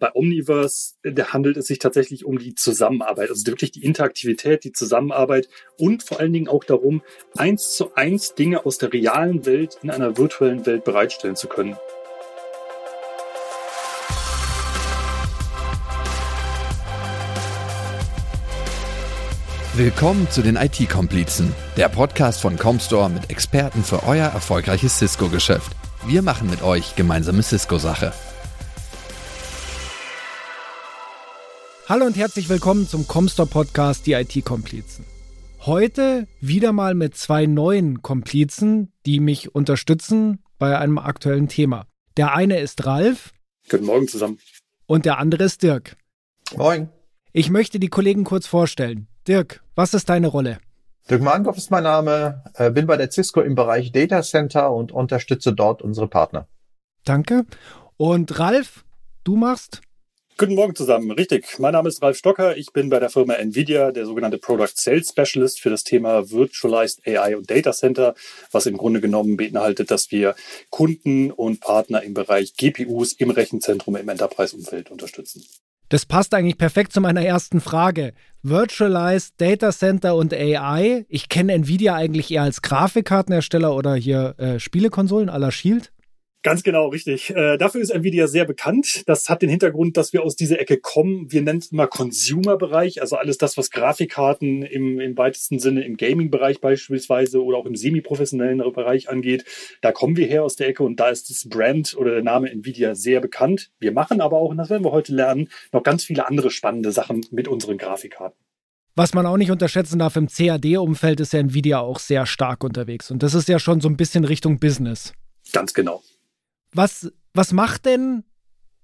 Bei Omniverse handelt es sich tatsächlich um die Zusammenarbeit, also wirklich die Interaktivität, die Zusammenarbeit und vor allen Dingen auch darum, eins zu eins Dinge aus der realen Welt in einer virtuellen Welt bereitstellen zu können. Willkommen zu den IT-Komplizen, der Podcast von Comstore mit Experten für euer erfolgreiches Cisco-Geschäft. Wir machen mit euch gemeinsame Cisco-Sache. Hallo und herzlich willkommen zum Comstore Podcast, die IT-Komplizen. Heute wieder mal mit zwei neuen Komplizen, die mich unterstützen bei einem aktuellen Thema. Der eine ist Ralf. Guten Morgen zusammen. Und der andere ist Dirk. Moin. Ich möchte die Kollegen kurz vorstellen. Dirk, was ist deine Rolle? Dirk Mahnkopf ist mein Name, äh, bin bei der Cisco im Bereich Data Center und unterstütze dort unsere Partner. Danke. Und Ralf, du machst? Guten Morgen zusammen. Richtig. Mein Name ist Ralf Stocker. Ich bin bei der Firma NVIDIA der sogenannte Product Sales Specialist für das Thema Virtualized AI und Data Center, was im Grunde genommen beinhaltet, dass wir Kunden und Partner im Bereich GPUs im Rechenzentrum im Enterprise-Umfeld unterstützen. Das passt eigentlich perfekt zu meiner ersten Frage. Virtualized Data Center und AI. Ich kenne Nvidia eigentlich eher als Grafikkartenhersteller oder hier äh, Spielekonsolen la Shield. Ganz genau, richtig. Äh, dafür ist Nvidia sehr bekannt. Das hat den Hintergrund, dass wir aus dieser Ecke kommen. Wir nennen es immer Consumer-Bereich, also alles das, was Grafikkarten im, im weitesten Sinne im Gaming-Bereich beispielsweise oder auch im semi-professionellen Bereich angeht. Da kommen wir her aus der Ecke und da ist das Brand oder der Name Nvidia sehr bekannt. Wir machen aber auch, und das werden wir heute lernen, noch ganz viele andere spannende Sachen mit unseren Grafikkarten. Was man auch nicht unterschätzen darf, im CAD-Umfeld ist ja Nvidia auch sehr stark unterwegs. Und das ist ja schon so ein bisschen Richtung Business. Ganz genau. Was, was macht denn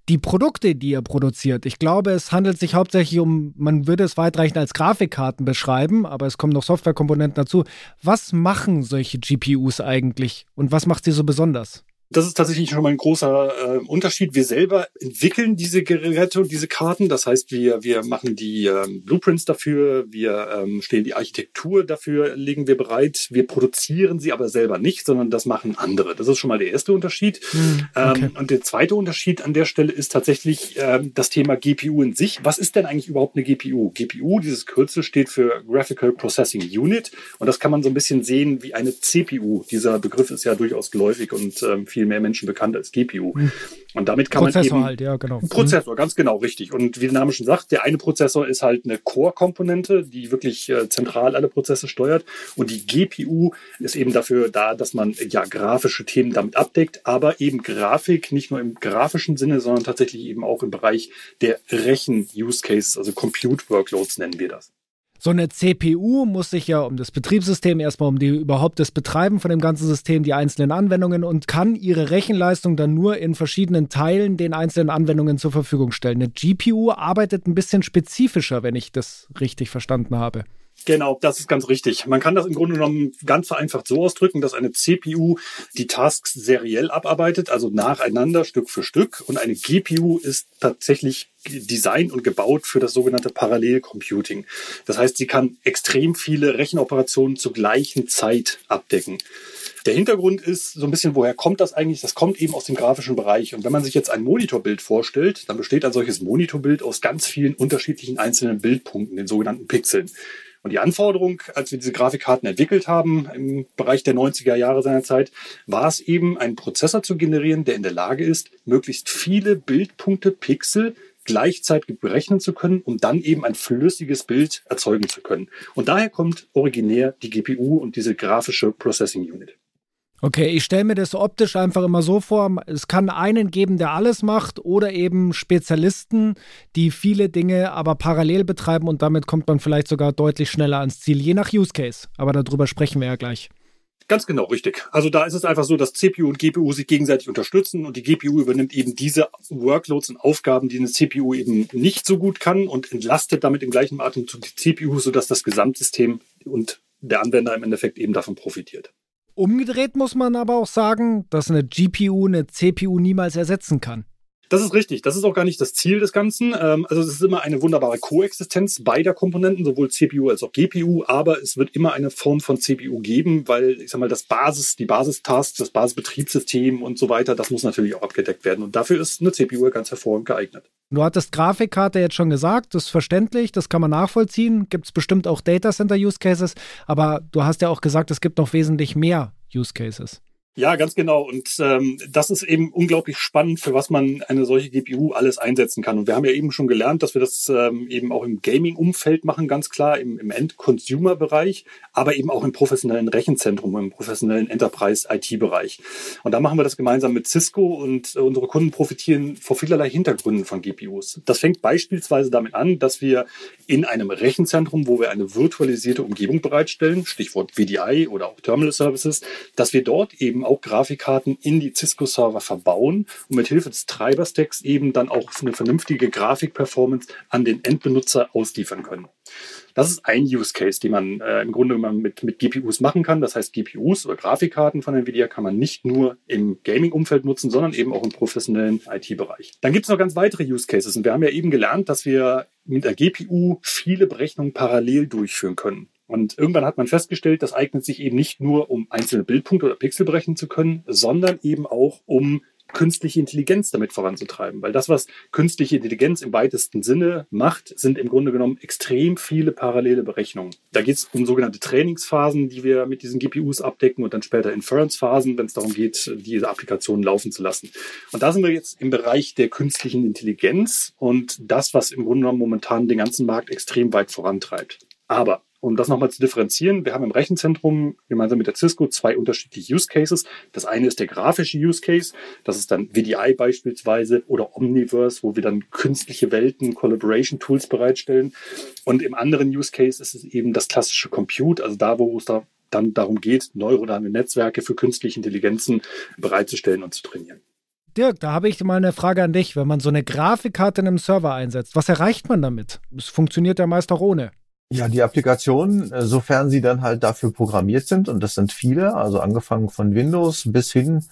die Produkte, die ihr produziert? Ich glaube, es handelt sich hauptsächlich um, man würde es weitreichend als Grafikkarten beschreiben, aber es kommen noch Softwarekomponenten dazu. Was machen solche GPUs eigentlich und was macht sie so besonders? Das ist tatsächlich schon mal ein großer äh, Unterschied. Wir selber entwickeln diese Geräte und diese Karten. Das heißt, wir, wir machen die ähm, Blueprints dafür, wir ähm, stellen die Architektur dafür, legen wir bereit. Wir produzieren sie aber selber nicht, sondern das machen andere. Das ist schon mal der erste Unterschied. Hm, okay. ähm, und der zweite Unterschied an der Stelle ist tatsächlich ähm, das Thema GPU in sich. Was ist denn eigentlich überhaupt eine GPU? GPU, dieses Kürzel steht für Graphical Processing Unit. Und das kann man so ein bisschen sehen wie eine CPU. Dieser Begriff ist ja durchaus geläufig und ähm, viel mehr Menschen bekannt als GPU. Mhm. Und damit kann Prozessor man eben, halt, ja, genau. Prozessor, ganz genau, richtig. Und wie der Name schon sagt, der eine Prozessor ist halt eine Core-Komponente, die wirklich äh, zentral alle Prozesse steuert. Und die GPU ist eben dafür da, dass man ja grafische Themen damit abdeckt, aber eben Grafik nicht nur im grafischen Sinne, sondern tatsächlich eben auch im Bereich der Rechen-Use-Cases, also Compute-Workloads nennen wir das. So eine CPU muss sich ja um das Betriebssystem, erstmal um die überhaupt das Betreiben von dem ganzen System, die einzelnen Anwendungen und kann ihre Rechenleistung dann nur in verschiedenen Teilen den einzelnen Anwendungen zur Verfügung stellen. Eine GPU arbeitet ein bisschen spezifischer, wenn ich das richtig verstanden habe. Genau, das ist ganz richtig. Man kann das im Grunde genommen ganz vereinfacht so ausdrücken, dass eine CPU die Tasks seriell abarbeitet, also nacheinander, Stück für Stück. Und eine GPU ist tatsächlich designt und gebaut für das sogenannte Parallelcomputing. Das heißt, sie kann extrem viele Rechenoperationen zur gleichen Zeit abdecken. Der Hintergrund ist so ein bisschen, woher kommt das eigentlich? Das kommt eben aus dem grafischen Bereich. Und wenn man sich jetzt ein Monitorbild vorstellt, dann besteht ein solches Monitorbild aus ganz vielen unterschiedlichen einzelnen Bildpunkten, den sogenannten Pixeln. Und die Anforderung, als wir diese Grafikkarten entwickelt haben, im Bereich der 90er Jahre seiner Zeit, war es eben, einen Prozessor zu generieren, der in der Lage ist, möglichst viele Bildpunkte, Pixel gleichzeitig berechnen zu können, um dann eben ein flüssiges Bild erzeugen zu können. Und daher kommt originär die GPU und diese grafische Processing Unit. Okay, ich stelle mir das optisch einfach immer so vor, es kann einen geben, der alles macht oder eben Spezialisten, die viele Dinge aber parallel betreiben und damit kommt man vielleicht sogar deutlich schneller ans Ziel, je nach Use Case. Aber darüber sprechen wir ja gleich. Ganz genau, richtig. Also da ist es einfach so, dass CPU und GPU sich gegenseitig unterstützen und die GPU übernimmt eben diese Workloads und Aufgaben, die eine CPU eben nicht so gut kann und entlastet damit im gleichen Atemzug die CPU, sodass das Gesamtsystem und der Anwender im Endeffekt eben davon profitiert. Umgedreht muss man aber auch sagen, dass eine GPU eine CPU niemals ersetzen kann. Das ist richtig. Das ist auch gar nicht das Ziel des Ganzen. Ähm, also es ist immer eine wunderbare Koexistenz beider Komponenten, sowohl CPU als auch GPU, aber es wird immer eine Form von CPU geben, weil ich sag mal, das Basis, die Basistasks, das Basisbetriebssystem und so weiter, das muss natürlich auch abgedeckt werden. Und dafür ist eine CPU ganz hervorragend geeignet. Du hattest Grafikkarte jetzt schon gesagt, das ist verständlich, das kann man nachvollziehen. Gibt es bestimmt auch Data Center Use Cases, aber du hast ja auch gesagt, es gibt noch wesentlich mehr Use Cases. Ja, ganz genau. Und ähm, das ist eben unglaublich spannend, für was man eine solche GPU alles einsetzen kann. Und wir haben ja eben schon gelernt, dass wir das ähm, eben auch im Gaming-Umfeld machen, ganz klar, im, im End-Consumer-Bereich, aber eben auch im professionellen Rechenzentrum, im professionellen Enterprise-IT-Bereich. Und da machen wir das gemeinsam mit Cisco und äh, unsere Kunden profitieren vor vielerlei Hintergründen von GPUs. Das fängt beispielsweise damit an, dass wir in einem Rechenzentrum, wo wir eine virtualisierte Umgebung bereitstellen, Stichwort VDI oder auch Terminal Services, dass wir dort eben auch Grafikkarten in die Cisco-Server verbauen und mit Hilfe des Treiberstacks eben dann auch eine vernünftige Grafikperformance an den Endbenutzer ausliefern können. Das ist ein Use Case, den man äh, im Grunde mit, mit GPUs machen kann. Das heißt, GPUs oder Grafikkarten von Nvidia kann man nicht nur im Gaming-Umfeld nutzen, sondern eben auch im professionellen IT-Bereich. Dann gibt es noch ganz weitere Use Cases. Und wir haben ja eben gelernt, dass wir mit der GPU viele Berechnungen parallel durchführen können. Und irgendwann hat man festgestellt, das eignet sich eben nicht nur, um einzelne Bildpunkte oder Pixel berechnen zu können, sondern eben auch, um künstliche Intelligenz damit voranzutreiben. Weil das, was künstliche Intelligenz im weitesten Sinne macht, sind im Grunde genommen extrem viele parallele Berechnungen. Da geht es um sogenannte Trainingsphasen, die wir mit diesen GPUs abdecken und dann später Inference-Phasen, wenn es darum geht, diese Applikationen laufen zu lassen. Und da sind wir jetzt im Bereich der künstlichen Intelligenz und das, was im Grunde genommen momentan den ganzen Markt extrem weit vorantreibt. Aber um das nochmal zu differenzieren, wir haben im Rechenzentrum gemeinsam mit der Cisco zwei unterschiedliche Use Cases. Das eine ist der grafische Use Case, das ist dann VDI beispielsweise oder Omniverse, wo wir dann künstliche Welten, Collaboration Tools bereitstellen. Und im anderen Use Case ist es eben das klassische Compute, also da, wo es da dann darum geht, neuronale Netzwerke für künstliche Intelligenzen bereitzustellen und zu trainieren. Dirk, da habe ich mal eine Frage an dich. Wenn man so eine Grafikkarte in einem Server einsetzt, was erreicht man damit? Es funktioniert ja meist auch ohne. Ja, die Applikationen, äh, sofern sie dann halt dafür programmiert sind, und das sind viele, also angefangen von Windows bis hin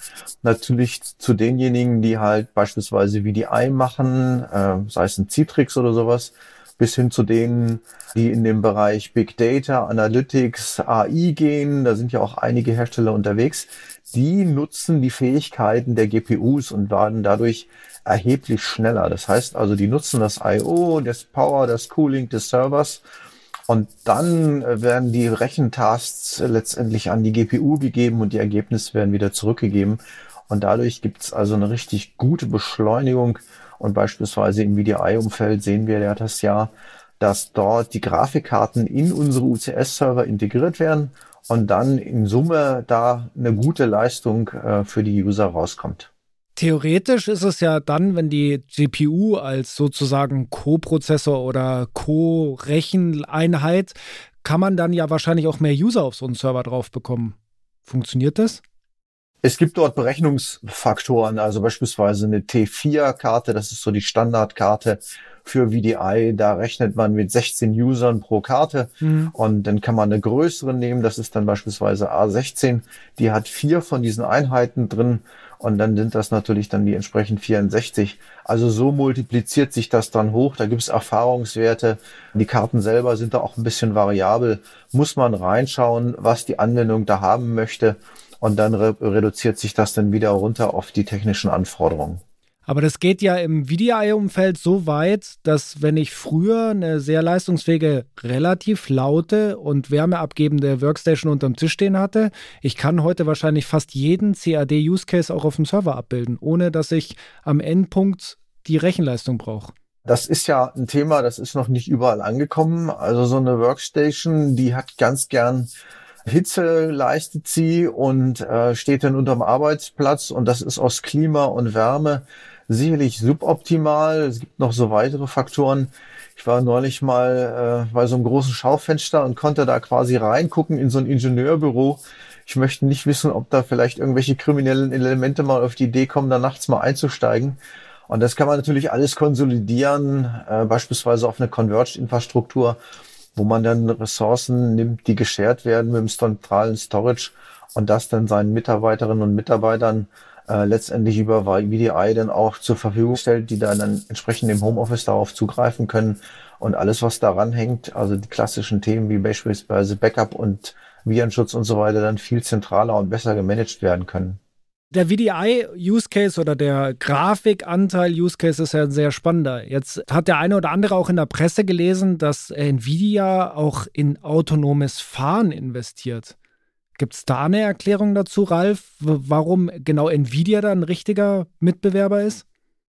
natürlich zu denjenigen, die halt beispielsweise VDI machen, äh, sei es ein Citrix oder sowas, bis hin zu denen, die in dem Bereich Big Data, Analytics, AI gehen. Da sind ja auch einige Hersteller unterwegs. Die nutzen die Fähigkeiten der GPUs und werden dadurch erheblich schneller. Das heißt also, die nutzen das I.O., das Power, das Cooling des Servers und dann äh, werden die Rechentasks letztendlich an die GPU gegeben und die Ergebnisse werden wieder zurückgegeben. Und dadurch gibt es also eine richtig gute Beschleunigung. Und beispielsweise im VDI-Umfeld sehen wir ja das ja, dass dort die Grafikkarten in unsere UCS-Server integriert werden und dann in Summe da eine gute Leistung äh, für die User rauskommt. Theoretisch ist es ja dann, wenn die GPU als sozusagen Co-Prozessor oder Co-Recheneinheit, kann man dann ja wahrscheinlich auch mehr User auf so einen Server drauf bekommen. Funktioniert das? Es gibt dort Berechnungsfaktoren, also beispielsweise eine T4-Karte, das ist so die Standardkarte für VDI. Da rechnet man mit 16 Usern pro Karte mhm. und dann kann man eine größere nehmen, das ist dann beispielsweise A16. Die hat vier von diesen Einheiten drin und dann sind das natürlich dann die entsprechend 64. Also so multipliziert sich das dann hoch. Da gibt es Erfahrungswerte. Die Karten selber sind da auch ein bisschen variabel. Muss man reinschauen, was die Anwendung da haben möchte. Und dann re reduziert sich das dann wieder runter auf die technischen Anforderungen. Aber das geht ja im VDI-Umfeld so weit, dass wenn ich früher eine sehr leistungsfähige, relativ laute und wärmeabgebende Workstation unterm Tisch stehen hatte, ich kann heute wahrscheinlich fast jeden CAD-Use-Case auch auf dem Server abbilden, ohne dass ich am Endpunkt die Rechenleistung brauche. Das ist ja ein Thema, das ist noch nicht überall angekommen. Also so eine Workstation, die hat ganz gern Hitze leistet sie und äh, steht dann unterm Arbeitsplatz und das ist aus Klima und Wärme sicherlich suboptimal. Es gibt noch so weitere Faktoren. Ich war neulich mal äh, bei so einem großen Schaufenster und konnte da quasi reingucken in so ein Ingenieurbüro. Ich möchte nicht wissen, ob da vielleicht irgendwelche kriminellen Elemente mal auf die Idee kommen, da nachts mal einzusteigen. Und das kann man natürlich alles konsolidieren, äh, beispielsweise auf eine Converged-Infrastruktur, wo man dann Ressourcen nimmt, die geshared werden mit dem zentralen Storage und das dann seinen Mitarbeiterinnen und Mitarbeitern äh, letztendlich über VDI dann auch zur Verfügung stellt, die dann, dann entsprechend im Homeoffice darauf zugreifen können und alles, was daran hängt, also die klassischen Themen wie beispielsweise Backup und Virenschutz und so weiter, dann viel zentraler und besser gemanagt werden können. Der VDI-Use Case oder der Grafikanteil-Use Case ist ja ein sehr spannender. Jetzt hat der eine oder andere auch in der Presse gelesen, dass Nvidia auch in autonomes Fahren investiert. Gibt es da eine Erklärung dazu, Ralf, warum genau Nvidia da ein richtiger Mitbewerber ist?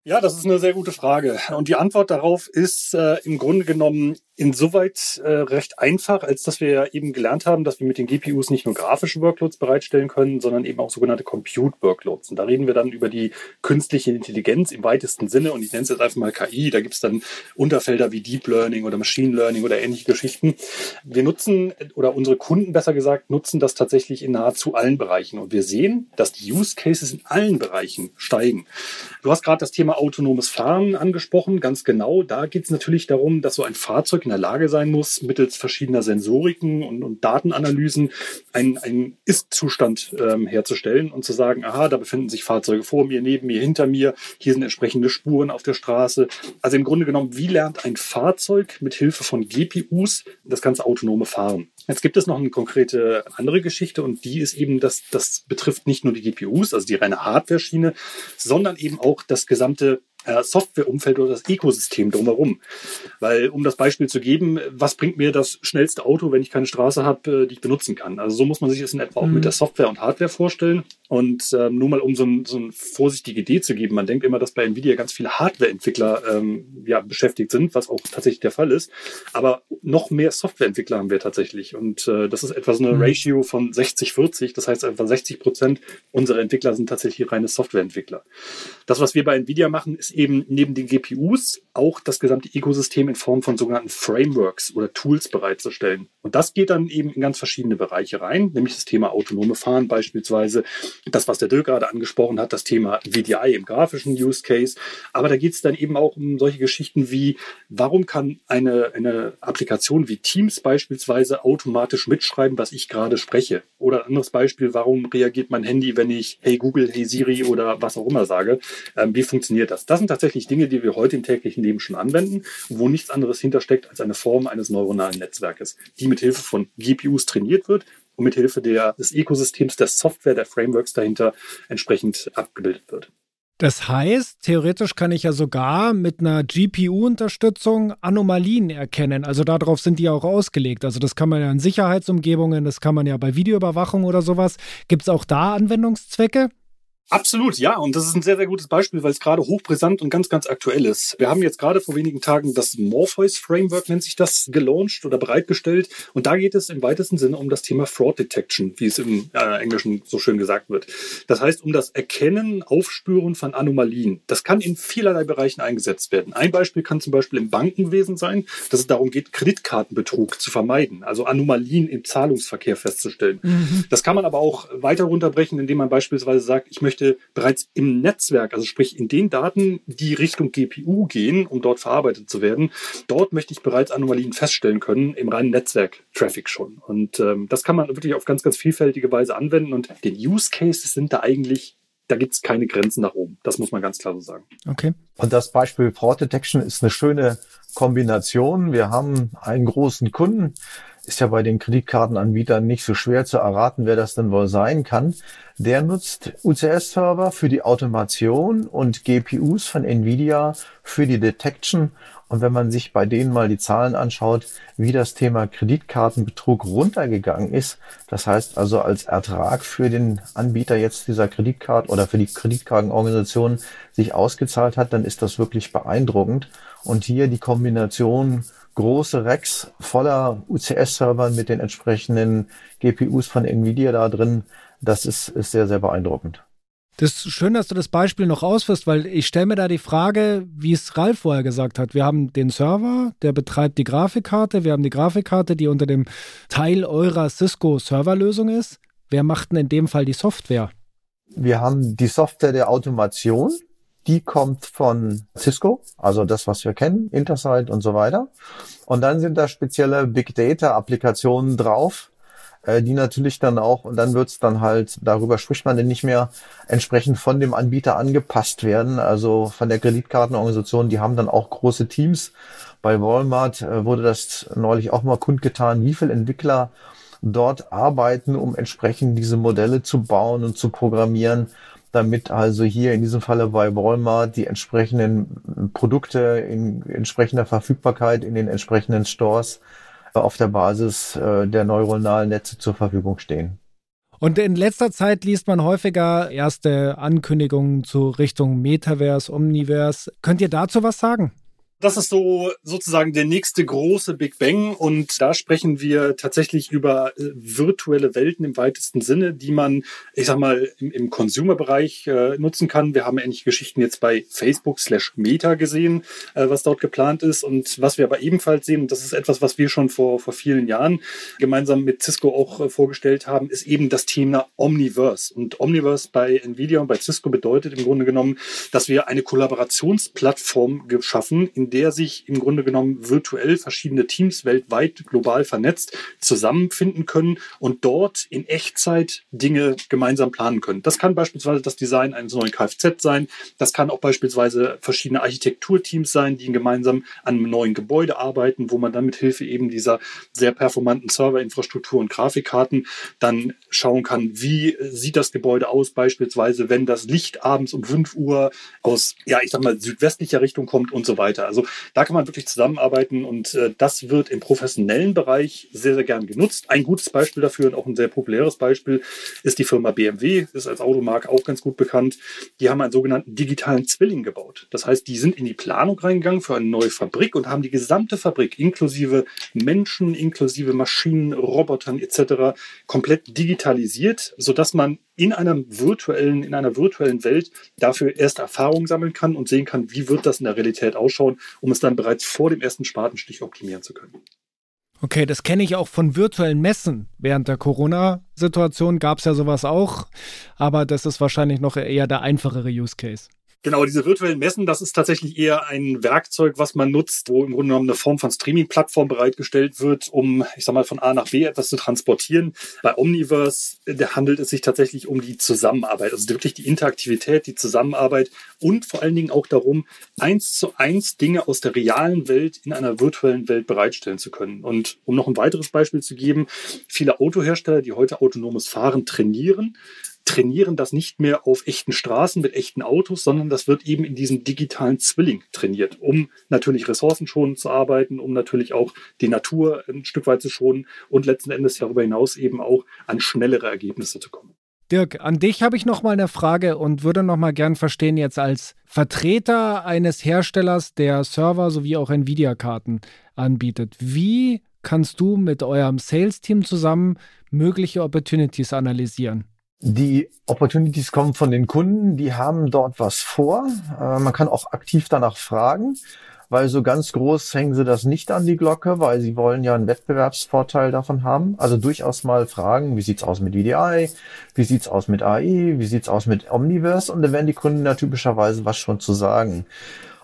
Ja, das ist eine sehr gute Frage. Und die Antwort darauf ist äh, im Grunde genommen insoweit äh, recht einfach, als dass wir ja eben gelernt haben, dass wir mit den GPUs nicht nur grafische Workloads bereitstellen können, sondern eben auch sogenannte Compute-Workloads. Und da reden wir dann über die künstliche Intelligenz im weitesten Sinne. Und ich nenne es jetzt einfach mal KI. Da gibt es dann Unterfelder wie Deep Learning oder Machine Learning oder ähnliche Geschichten. Wir nutzen, oder unsere Kunden besser gesagt, nutzen das tatsächlich in nahezu allen Bereichen. Und wir sehen, dass die Use Cases in allen Bereichen steigen. Du hast gerade das Thema autonomes Fahren angesprochen. Ganz genau. Da geht es natürlich darum, dass so ein Fahrzeug in der Lage sein muss, mittels verschiedener Sensoriken und, und Datenanalysen einen, einen Ist-Zustand ähm, herzustellen und zu sagen, aha, da befinden sich Fahrzeuge vor mir, neben mir, hinter mir, hier sind entsprechende Spuren auf der Straße. Also im Grunde genommen, wie lernt ein Fahrzeug mit Hilfe von GPUs das ganze autonome Fahren? Jetzt gibt es noch eine konkrete andere Geschichte und die ist eben, dass das betrifft nicht nur die GPUs, also die reine Hardware-Schiene, sondern eben auch das gesamte äh, Softwareumfeld oder das Ökosystem drumherum. Weil, um das Beispiel zu geben, was bringt mir das schnellste Auto, wenn ich keine Straße habe, äh, die ich benutzen kann? Also so muss man sich das in etwa auch mhm. mit der Software und Hardware vorstellen. Und ähm, nur mal um so, ein, so eine vorsichtige Idee zu geben, man denkt immer, dass bei Nvidia ganz viele Hardware-Entwickler ähm, ja, beschäftigt sind, was auch tatsächlich der Fall ist. Aber noch mehr Software-Entwickler haben wir tatsächlich. Und äh, das ist etwa so eine mhm. Ratio von 60-40. Das heißt, etwa 60 Prozent unserer Entwickler sind tatsächlich reine Software-Entwickler. Das, was wir bei Nvidia machen, ist eben neben den GPUs auch das gesamte Ökosystem in Form von sogenannten Frameworks oder Tools bereitzustellen. Und das geht dann eben in ganz verschiedene Bereiche rein, nämlich das Thema autonome Fahren beispielsweise, das, was der Dirk gerade angesprochen hat, das Thema VDI im grafischen Use Case. Aber da geht es dann eben auch um solche Geschichten wie, warum kann eine, eine Applikation wie Teams beispielsweise automatisch mitschreiben, was ich gerade spreche? Oder ein anderes Beispiel, warum reagiert mein Handy, wenn ich Hey Google, Hey Siri oder was auch immer sage? Ähm, wie funktioniert das? Das sind tatsächlich Dinge, die wir heute im täglichen Leben schon anwenden, wo nichts anderes hintersteckt als eine Form eines neuronalen Netzwerkes, die mit Hilfe von GPUs trainiert wird und mit Hilfe des Ökosystems, der Software, der Frameworks dahinter entsprechend abgebildet wird. Das heißt, theoretisch kann ich ja sogar mit einer GPU-Unterstützung Anomalien erkennen. Also darauf sind die auch ausgelegt. Also das kann man ja in Sicherheitsumgebungen, das kann man ja bei Videoüberwachung oder sowas. Gibt es auch da Anwendungszwecke? Absolut, ja. Und das ist ein sehr, sehr gutes Beispiel, weil es gerade hochbrisant und ganz, ganz aktuell ist. Wir haben jetzt gerade vor wenigen Tagen das Morpheus Framework, nennt sich das, gelauncht oder bereitgestellt. Und da geht es im weitesten Sinne um das Thema Fraud Detection, wie es im äh, Englischen so schön gesagt wird. Das heißt, um das Erkennen, Aufspüren von Anomalien. Das kann in vielerlei Bereichen eingesetzt werden. Ein Beispiel kann zum Beispiel im Bankenwesen sein, dass es darum geht, Kreditkartenbetrug zu vermeiden, also Anomalien im Zahlungsverkehr festzustellen. Mhm. Das kann man aber auch weiter runterbrechen, indem man beispielsweise sagt, ich möchte möchte bereits im Netzwerk, also sprich in den Daten, die Richtung GPU gehen, um dort verarbeitet zu werden, dort möchte ich bereits Anomalien feststellen können im reinen Netzwerk-Traffic schon. Und ähm, das kann man wirklich auf ganz, ganz vielfältige Weise anwenden und den Use Cases sind da eigentlich da gibt es keine Grenzen nach oben. Das muss man ganz klar so sagen. Okay. Und das Beispiel Fraud Detection ist eine schöne Kombination. Wir haben einen großen Kunden, ist ja bei den Kreditkartenanbietern nicht so schwer zu erraten, wer das denn wohl sein kann. Der nutzt UCS-Server für die Automation und GPUs von Nvidia für die Detection. Und wenn man sich bei denen mal die Zahlen anschaut, wie das Thema Kreditkartenbetrug runtergegangen ist, das heißt also als Ertrag für den Anbieter jetzt dieser Kreditkarte oder für die Kreditkartenorganisation sich ausgezahlt hat, dann ist das wirklich beeindruckend. Und hier die Kombination große Racks voller UCS-Servern mit den entsprechenden GPUs von Nvidia da drin. Das ist, ist sehr, sehr beeindruckend. Das ist schön, dass du das Beispiel noch ausführst, weil ich stelle mir da die Frage, wie es Ralf vorher gesagt hat. Wir haben den Server, der betreibt die Grafikkarte. Wir haben die Grafikkarte, die unter dem Teil eurer Cisco-Serverlösung ist. Wer macht denn in dem Fall die Software? Wir haben die Software der Automation die kommt von Cisco, also das, was wir kennen, Intersight und so weiter. Und dann sind da spezielle Big Data Applikationen drauf, äh, die natürlich dann auch, und dann wird's dann halt, darüber spricht man denn nicht mehr, entsprechend von dem Anbieter angepasst werden. Also von der Kreditkartenorganisation, die haben dann auch große Teams. Bei Walmart äh, wurde das neulich auch mal kundgetan, wie viele Entwickler dort arbeiten, um entsprechend diese Modelle zu bauen und zu programmieren damit also hier in diesem Falle bei Walmart die entsprechenden Produkte in entsprechender Verfügbarkeit in den entsprechenden Stores auf der Basis äh, der neuronalen Netze zur Verfügung stehen. Und in letzter Zeit liest man häufiger erste Ankündigungen zu Richtung Metaverse, Omniverse. Könnt ihr dazu was sagen? Das ist so sozusagen der nächste große Big Bang und da sprechen wir tatsächlich über äh, virtuelle Welten im weitesten Sinne, die man, ich sag mal, im, im Consumer-Bereich äh, nutzen kann. Wir haben ähnliche Geschichten jetzt bei Facebook slash Meta gesehen, äh, was dort geplant ist und was wir aber ebenfalls sehen, und das ist etwas, was wir schon vor, vor vielen Jahren gemeinsam mit Cisco auch äh, vorgestellt haben, ist eben das Thema Omniverse. Und Omniverse bei Nvidia und bei Cisco bedeutet im Grunde genommen, dass wir eine Kollaborationsplattform geschaffen, in der sich im Grunde genommen virtuell verschiedene Teams weltweit global vernetzt zusammenfinden können und dort in Echtzeit Dinge gemeinsam planen können. Das kann beispielsweise das Design eines neuen Kfz sein. Das kann auch beispielsweise verschiedene Architekturteams sein, die gemeinsam an einem neuen Gebäude arbeiten, wo man dann mit Hilfe eben dieser sehr performanten Serverinfrastruktur und Grafikkarten dann schauen kann, wie sieht das Gebäude aus, beispielsweise, wenn das Licht abends um 5 Uhr aus, ja, ich sag mal, südwestlicher Richtung kommt und so weiter. Also also da kann man wirklich zusammenarbeiten und äh, das wird im professionellen Bereich sehr, sehr gern genutzt. Ein gutes Beispiel dafür und auch ein sehr populäres Beispiel ist die Firma BMW, ist als Automarke auch ganz gut bekannt. Die haben einen sogenannten digitalen Zwilling gebaut. Das heißt, die sind in die Planung reingegangen für eine neue Fabrik und haben die gesamte Fabrik inklusive Menschen, inklusive Maschinen, Robotern etc. komplett digitalisiert, sodass man in einem virtuellen, in einer virtuellen Welt dafür erst Erfahrung sammeln kann und sehen kann, wie wird das in der Realität ausschauen, um es dann bereits vor dem ersten Spatenstich optimieren zu können. Okay, das kenne ich auch von virtuellen Messen. Während der Corona-Situation gab es ja sowas auch, aber das ist wahrscheinlich noch eher der einfachere Use Case. Genau, diese virtuellen Messen, das ist tatsächlich eher ein Werkzeug, was man nutzt, wo im Grunde genommen eine Form von Streaming-Plattform bereitgestellt wird, um, ich sag mal, von A nach B etwas zu transportieren. Bei Omniverse da handelt es sich tatsächlich um die Zusammenarbeit, also wirklich die Interaktivität, die Zusammenarbeit und vor allen Dingen auch darum, eins zu eins Dinge aus der realen Welt in einer virtuellen Welt bereitstellen zu können. Und um noch ein weiteres Beispiel zu geben, viele Autohersteller, die heute autonomes Fahren trainieren, trainieren das nicht mehr auf echten Straßen mit echten Autos, sondern das wird eben in diesem digitalen Zwilling trainiert, um natürlich ressourcenschonend zu arbeiten, um natürlich auch die Natur ein Stück weit zu schonen und letzten Endes darüber hinaus eben auch an schnellere Ergebnisse zu kommen. Dirk, an dich habe ich noch mal eine Frage und würde noch mal gern verstehen jetzt als Vertreter eines Herstellers, der Server sowie auch Nvidia-Karten anbietet. Wie kannst du mit eurem Sales-Team zusammen mögliche Opportunities analysieren? Die Opportunities kommen von den Kunden, die haben dort was vor. Äh, man kann auch aktiv danach fragen, weil so ganz groß hängen sie das nicht an die Glocke, weil sie wollen ja einen Wettbewerbsvorteil davon haben. Also durchaus mal fragen, wie sieht's aus mit VDI, wie sieht's aus mit AI, wie sieht's aus mit Omniverse und dann werden die Kunden da typischerweise was schon zu sagen.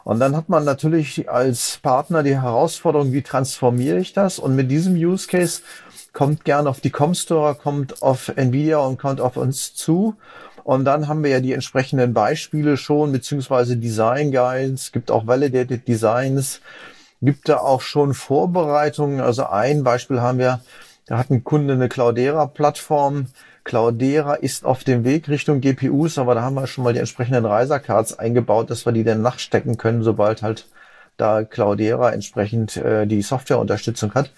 Und dann hat man natürlich als Partner die Herausforderung, wie transformiere ich das? Und mit diesem Use Case kommt gern auf die Comstore, kommt auf Nvidia und kommt auf uns zu. Und dann haben wir ja die entsprechenden Beispiele schon, beziehungsweise Design Guides, gibt auch Validated Designs, gibt da auch schon Vorbereitungen. Also ein Beispiel haben wir, da hat ein Kunde eine Cloudera-Plattform. Cloudera ist auf dem Weg Richtung GPUs, aber da haben wir schon mal die entsprechenden Riser-Cards eingebaut, dass wir die dann nachstecken können, sobald halt da Cloudera entsprechend äh, die Softwareunterstützung hat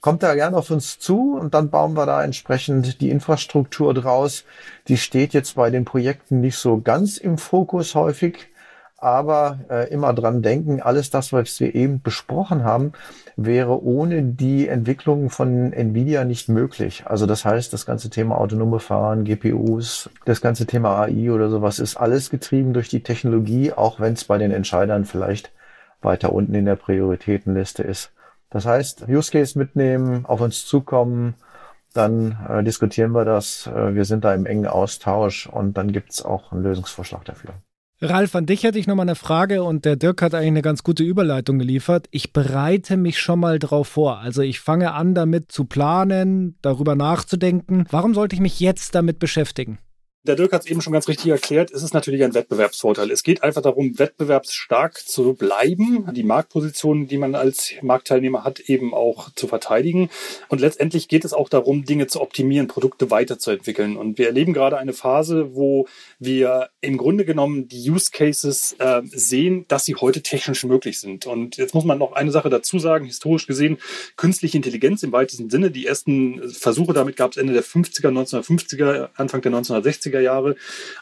kommt da gerne auf uns zu und dann bauen wir da entsprechend die Infrastruktur draus. Die steht jetzt bei den Projekten nicht so ganz im Fokus häufig, aber äh, immer dran denken, alles das, was wir eben besprochen haben, wäre ohne die Entwicklung von Nvidia nicht möglich. Also das heißt, das ganze Thema autonome Fahren, GPUs, das ganze Thema AI oder sowas ist alles getrieben durch die Technologie, auch wenn es bei den Entscheidern vielleicht weiter unten in der Prioritätenliste ist. Das heißt, Use Case mitnehmen, auf uns zukommen, dann äh, diskutieren wir das. Äh, wir sind da im engen Austausch und dann gibt's auch einen Lösungsvorschlag dafür. Ralf, an dich hätte ich nochmal eine Frage und der Dirk hat eigentlich eine ganz gute Überleitung geliefert. Ich bereite mich schon mal drauf vor. Also ich fange an damit zu planen, darüber nachzudenken. Warum sollte ich mich jetzt damit beschäftigen? Der Dirk hat es eben schon ganz richtig erklärt, es ist natürlich ein Wettbewerbsvorteil. Es geht einfach darum, wettbewerbsstark zu bleiben, die Marktpositionen, die man als Marktteilnehmer hat, eben auch zu verteidigen. Und letztendlich geht es auch darum, Dinge zu optimieren, Produkte weiterzuentwickeln. Und wir erleben gerade eine Phase, wo wir im Grunde genommen die Use Cases äh, sehen, dass sie heute technisch möglich sind. Und jetzt muss man noch eine Sache dazu sagen, historisch gesehen, künstliche Intelligenz im weitesten Sinne. Die ersten Versuche damit gab es Ende der 50er, 1950er, Anfang der 1960er 80er Jahre.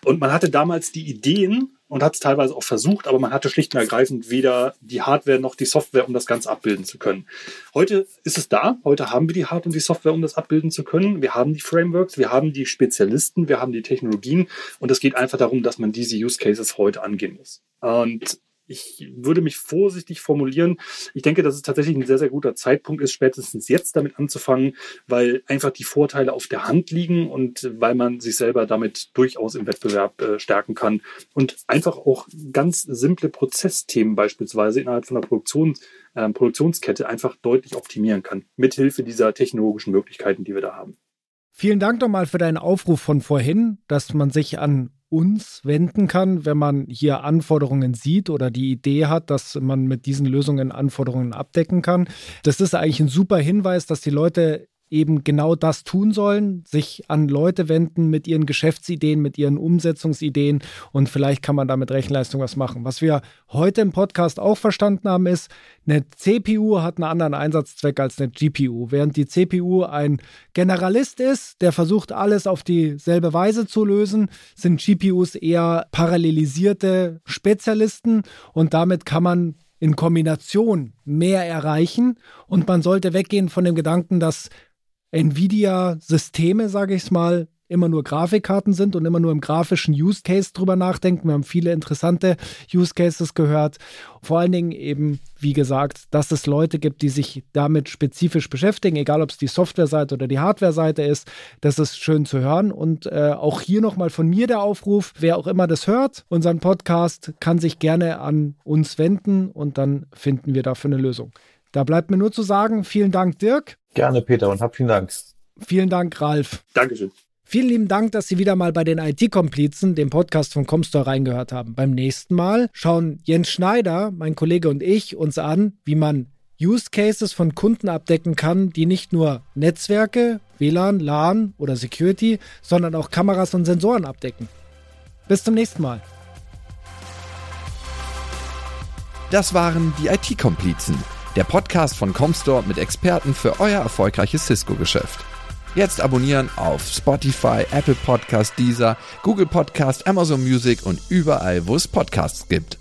Und man hatte damals die Ideen und hat es teilweise auch versucht, aber man hatte schlicht und ergreifend weder die Hardware noch die Software, um das Ganze abbilden zu können. Heute ist es da. Heute haben wir die Hardware und die Software, um das abbilden zu können. Wir haben die Frameworks, wir haben die Spezialisten, wir haben die Technologien und es geht einfach darum, dass man diese Use Cases heute angehen muss. Und ich würde mich vorsichtig formulieren. Ich denke, dass es tatsächlich ein sehr, sehr guter Zeitpunkt ist, spätestens jetzt damit anzufangen, weil einfach die Vorteile auf der Hand liegen und weil man sich selber damit durchaus im Wettbewerb äh, stärken kann und einfach auch ganz simple Prozessthemen beispielsweise innerhalb von der Produktion, äh, Produktionskette einfach deutlich optimieren kann, mithilfe dieser technologischen Möglichkeiten, die wir da haben. Vielen Dank nochmal für deinen Aufruf von vorhin, dass man sich an uns wenden kann, wenn man hier Anforderungen sieht oder die Idee hat, dass man mit diesen Lösungen Anforderungen abdecken kann. Das ist eigentlich ein super Hinweis, dass die Leute eben genau das tun sollen, sich an Leute wenden mit ihren Geschäftsideen, mit ihren Umsetzungsideen und vielleicht kann man da mit Rechenleistung was machen. Was wir heute im Podcast auch verstanden haben, ist, eine CPU hat einen anderen Einsatzzweck als eine GPU. Während die CPU ein Generalist ist, der versucht, alles auf dieselbe Weise zu lösen, sind GPUs eher parallelisierte Spezialisten und damit kann man in Kombination mehr erreichen und man sollte weggehen von dem Gedanken, dass Nvidia-Systeme, sage ich es mal, immer nur Grafikkarten sind und immer nur im grafischen Use Case drüber nachdenken. Wir haben viele interessante Use Cases gehört. Vor allen Dingen eben, wie gesagt, dass es Leute gibt, die sich damit spezifisch beschäftigen, egal ob es die Software-Seite oder die Hardware-Seite ist. Das ist schön zu hören. Und äh, auch hier nochmal von mir der Aufruf, wer auch immer das hört, unseren Podcast kann sich gerne an uns wenden und dann finden wir dafür eine Lösung. Da bleibt mir nur zu sagen, vielen Dank, Dirk. Gerne, Peter, und hab vielen Dank. Vielen Dank, Ralf. Dankeschön. Vielen lieben Dank, dass Sie wieder mal bei den IT-Komplizen, dem Podcast von Comstore, reingehört haben. Beim nächsten Mal schauen Jens Schneider, mein Kollege und ich uns an, wie man Use Cases von Kunden abdecken kann, die nicht nur Netzwerke, WLAN, LAN oder Security, sondern auch Kameras und Sensoren abdecken. Bis zum nächsten Mal. Das waren die IT-Komplizen der Podcast von Comstore mit Experten für euer erfolgreiches Cisco-Geschäft. Jetzt abonnieren auf Spotify, Apple Podcast, Deezer, Google Podcast, Amazon Music und überall, wo es Podcasts gibt.